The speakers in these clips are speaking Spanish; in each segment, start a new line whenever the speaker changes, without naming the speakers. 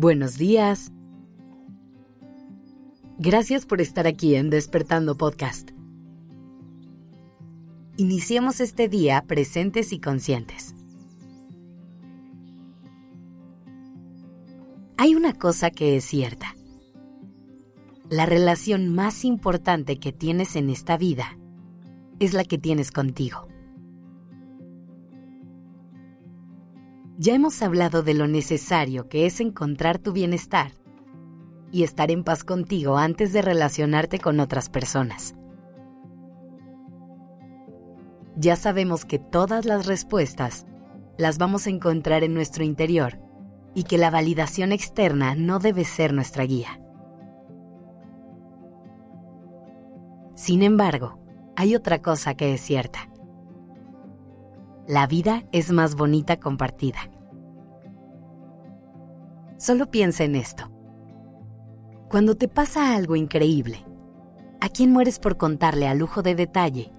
Buenos días. Gracias por estar aquí en Despertando Podcast. Iniciemos este día presentes y conscientes. Hay una cosa que es cierta. La relación más importante que tienes en esta vida es la que tienes contigo. Ya hemos hablado de lo necesario que es encontrar tu bienestar y estar en paz contigo antes de relacionarte con otras personas. Ya sabemos que todas las respuestas las vamos a encontrar en nuestro interior y que la validación externa no debe ser nuestra guía. Sin embargo, hay otra cosa que es cierta. La vida es más bonita compartida. Solo piensa en esto. Cuando te pasa algo increíble, ¿a quién mueres por contarle a lujo de detalle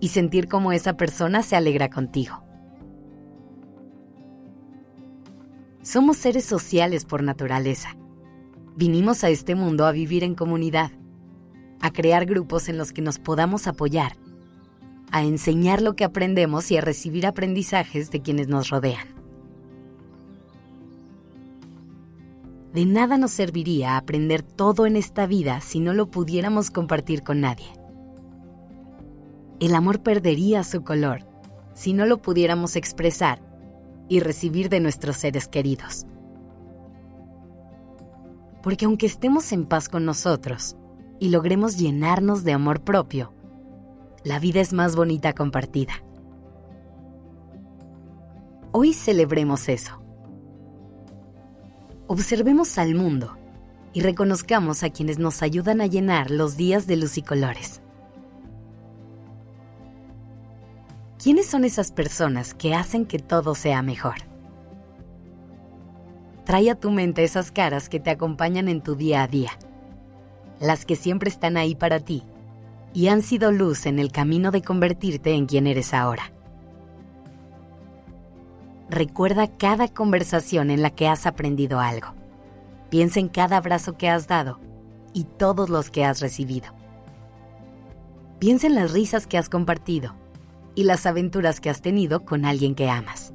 y sentir cómo esa persona se alegra contigo? Somos seres sociales por naturaleza. Vinimos a este mundo a vivir en comunidad, a crear grupos en los que nos podamos apoyar a enseñar lo que aprendemos y a recibir aprendizajes de quienes nos rodean. De nada nos serviría aprender todo en esta vida si no lo pudiéramos compartir con nadie. El amor perdería su color si no lo pudiéramos expresar y recibir de nuestros seres queridos. Porque aunque estemos en paz con nosotros y logremos llenarnos de amor propio, la vida es más bonita compartida. Hoy celebremos eso. Observemos al mundo y reconozcamos a quienes nos ayudan a llenar los días de luz y colores. ¿Quiénes son esas personas que hacen que todo sea mejor? Trae a tu mente esas caras que te acompañan en tu día a día, las que siempre están ahí para ti y han sido luz en el camino de convertirte en quien eres ahora. Recuerda cada conversación en la que has aprendido algo. Piensa en cada abrazo que has dado y todos los que has recibido. Piensa en las risas que has compartido y las aventuras que has tenido con alguien que amas.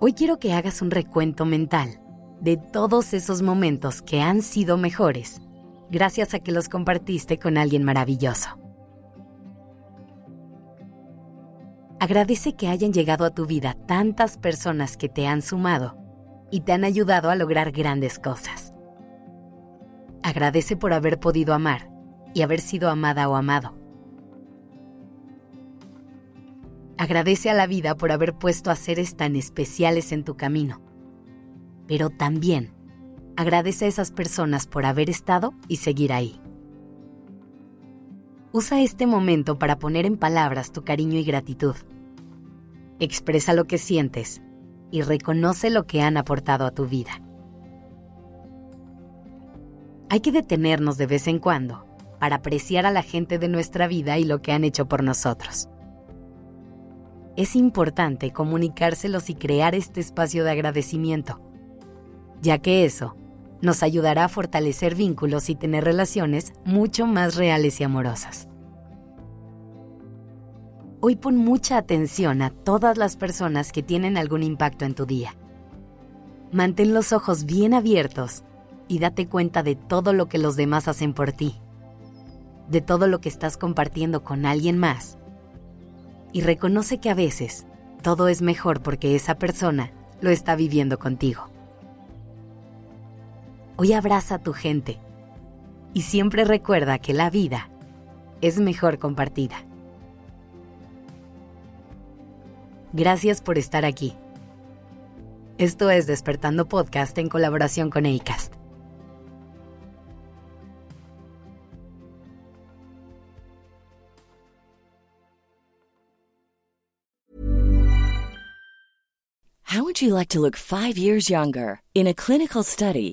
Hoy quiero que hagas un recuento mental de todos esos momentos que han sido mejores gracias a que los compartiste con alguien maravilloso. Agradece que hayan llegado a tu vida tantas personas que te han sumado y te han ayudado a lograr grandes cosas. Agradece por haber podido amar y haber sido amada o amado. Agradece a la vida por haber puesto a seres tan especiales en tu camino. Pero también Agradece a esas personas por haber estado y seguir ahí. Usa este momento para poner en palabras tu cariño y gratitud. Expresa lo que sientes y reconoce lo que han aportado a tu vida. Hay que detenernos de vez en cuando para apreciar a la gente de nuestra vida y lo que han hecho por nosotros. Es importante comunicárselos y crear este espacio de agradecimiento, ya que eso nos ayudará a fortalecer vínculos y tener relaciones mucho más reales y amorosas. Hoy pon mucha atención a todas las personas que tienen algún impacto en tu día. Mantén los ojos bien abiertos y date cuenta de todo lo que los demás hacen por ti, de todo lo que estás compartiendo con alguien más. Y reconoce que a veces todo es mejor porque esa persona lo está viviendo contigo. Hoy abraza a tu gente y siempre recuerda que la vida es mejor compartida. Gracias por estar aquí. Esto es Despertando Podcast en colaboración con ACAST.
How would you like to look five years younger? In a clinical study,